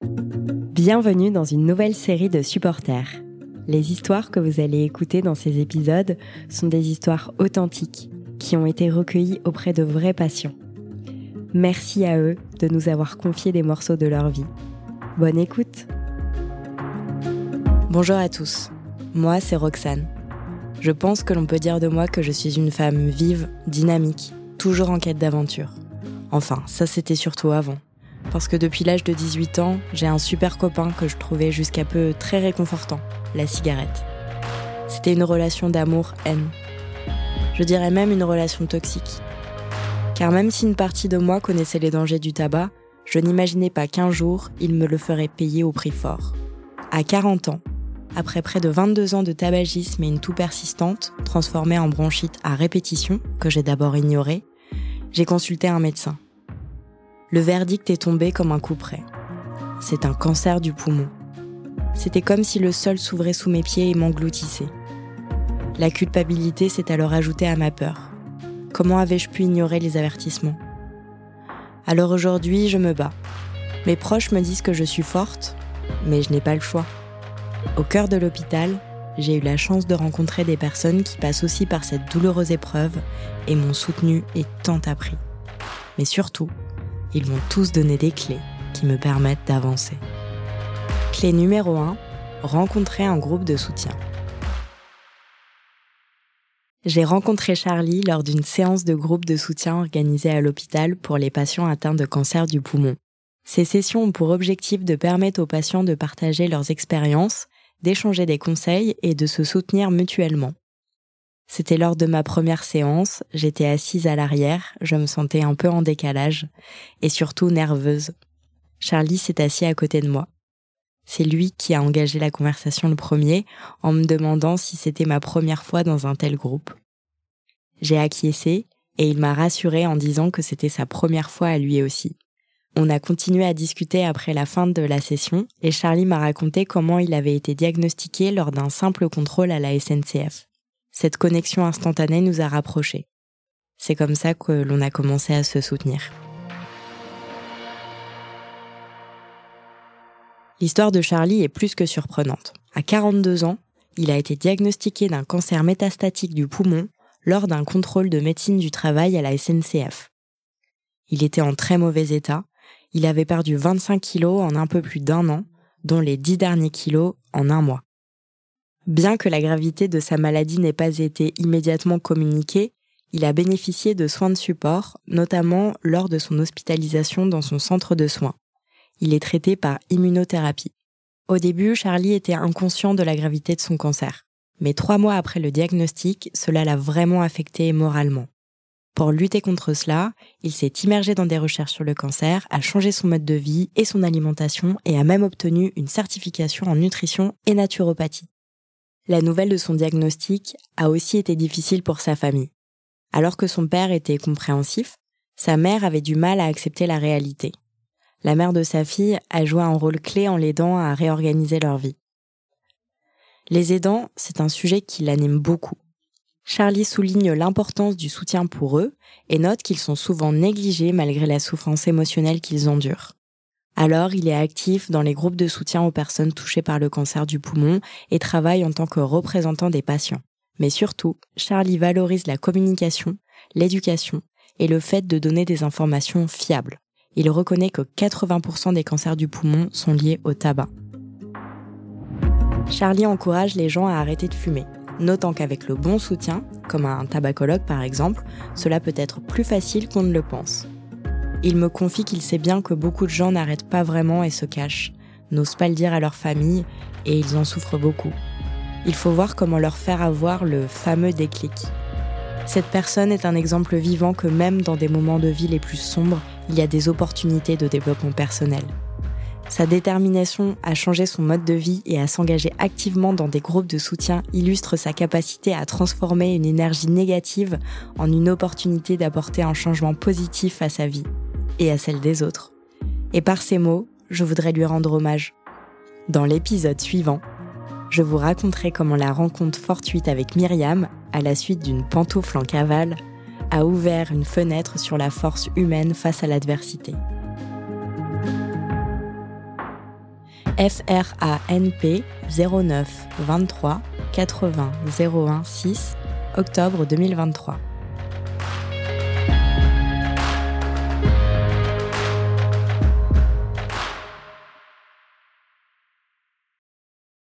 Bienvenue dans une nouvelle série de supporters. Les histoires que vous allez écouter dans ces épisodes sont des histoires authentiques qui ont été recueillies auprès de vrais patients. Merci à eux de nous avoir confié des morceaux de leur vie. Bonne écoute Bonjour à tous, moi c'est Roxane. Je pense que l'on peut dire de moi que je suis une femme vive, dynamique, toujours en quête d'aventure. Enfin, ça c'était surtout avant. Parce que depuis l'âge de 18 ans, j'ai un super copain que je trouvais jusqu'à peu très réconfortant, la cigarette. C'était une relation d'amour-haine. Je dirais même une relation toxique. Car même si une partie de moi connaissait les dangers du tabac, je n'imaginais pas qu'un jour, il me le ferait payer au prix fort. À 40 ans, après près de 22 ans de tabagisme et une toux persistante, transformée en bronchite à répétition, que j'ai d'abord ignorée, j'ai consulté un médecin. Le verdict est tombé comme un coup près. C'est un cancer du poumon. C'était comme si le sol s'ouvrait sous mes pieds et m'engloutissait. La culpabilité s'est alors ajoutée à ma peur. Comment avais-je pu ignorer les avertissements? Alors aujourd'hui, je me bats. Mes proches me disent que je suis forte, mais je n'ai pas le choix. Au cœur de l'hôpital, j'ai eu la chance de rencontrer des personnes qui passent aussi par cette douloureuse épreuve et m'ont soutenu et tant appris. Mais surtout, ils m'ont tous donné des clés qui me permettent d'avancer. Clé numéro 1, rencontrer un groupe de soutien. J'ai rencontré Charlie lors d'une séance de groupe de soutien organisée à l'hôpital pour les patients atteints de cancer du poumon. Ces sessions ont pour objectif de permettre aux patients de partager leurs expériences, d'échanger des conseils et de se soutenir mutuellement. C'était lors de ma première séance, j'étais assise à l'arrière, je me sentais un peu en décalage et surtout nerveuse. Charlie s'est assis à côté de moi. C'est lui qui a engagé la conversation le premier en me demandant si c'était ma première fois dans un tel groupe. J'ai acquiescé et il m'a rassuré en disant que c'était sa première fois à lui aussi. On a continué à discuter après la fin de la session et Charlie m'a raconté comment il avait été diagnostiqué lors d'un simple contrôle à la SNCF cette connexion instantanée nous a rapprochés. C'est comme ça que l'on a commencé à se soutenir. L'histoire de Charlie est plus que surprenante. À 42 ans, il a été diagnostiqué d'un cancer métastatique du poumon lors d'un contrôle de médecine du travail à la SNCF. Il était en très mauvais état, il avait perdu 25 kilos en un peu plus d'un an, dont les 10 derniers kilos en un mois. Bien que la gravité de sa maladie n'ait pas été immédiatement communiquée, il a bénéficié de soins de support, notamment lors de son hospitalisation dans son centre de soins. Il est traité par immunothérapie. Au début, Charlie était inconscient de la gravité de son cancer. Mais trois mois après le diagnostic, cela l'a vraiment affecté moralement. Pour lutter contre cela, il s'est immergé dans des recherches sur le cancer, a changé son mode de vie et son alimentation et a même obtenu une certification en nutrition et naturopathie. La nouvelle de son diagnostic a aussi été difficile pour sa famille. Alors que son père était compréhensif, sa mère avait du mal à accepter la réalité. La mère de sa fille a joué un rôle clé en l'aidant à réorganiser leur vie. Les aidants, c'est un sujet qui l'anime beaucoup. Charlie souligne l'importance du soutien pour eux et note qu'ils sont souvent négligés malgré la souffrance émotionnelle qu'ils endurent. Alors, il est actif dans les groupes de soutien aux personnes touchées par le cancer du poumon et travaille en tant que représentant des patients. Mais surtout, Charlie valorise la communication, l'éducation et le fait de donner des informations fiables. Il reconnaît que 80% des cancers du poumon sont liés au tabac. Charlie encourage les gens à arrêter de fumer, notant qu'avec le bon soutien, comme un tabacologue par exemple, cela peut être plus facile qu'on ne le pense. Il me confie qu'il sait bien que beaucoup de gens n'arrêtent pas vraiment et se cachent, n'osent pas le dire à leur famille et ils en souffrent beaucoup. Il faut voir comment leur faire avoir le fameux déclic. Cette personne est un exemple vivant que même dans des moments de vie les plus sombres, il y a des opportunités de développement personnel. Sa détermination à changer son mode de vie et à s'engager activement dans des groupes de soutien illustre sa capacité à transformer une énergie négative en une opportunité d'apporter un changement positif à sa vie et à celle des autres. Et par ces mots, je voudrais lui rendre hommage. Dans l'épisode suivant, je vous raconterai comment la rencontre fortuite avec Myriam, à la suite d'une pantoufle en cavale, a ouvert une fenêtre sur la force humaine face à l'adversité. FRANP 09 23 80 01 6 octobre 2023.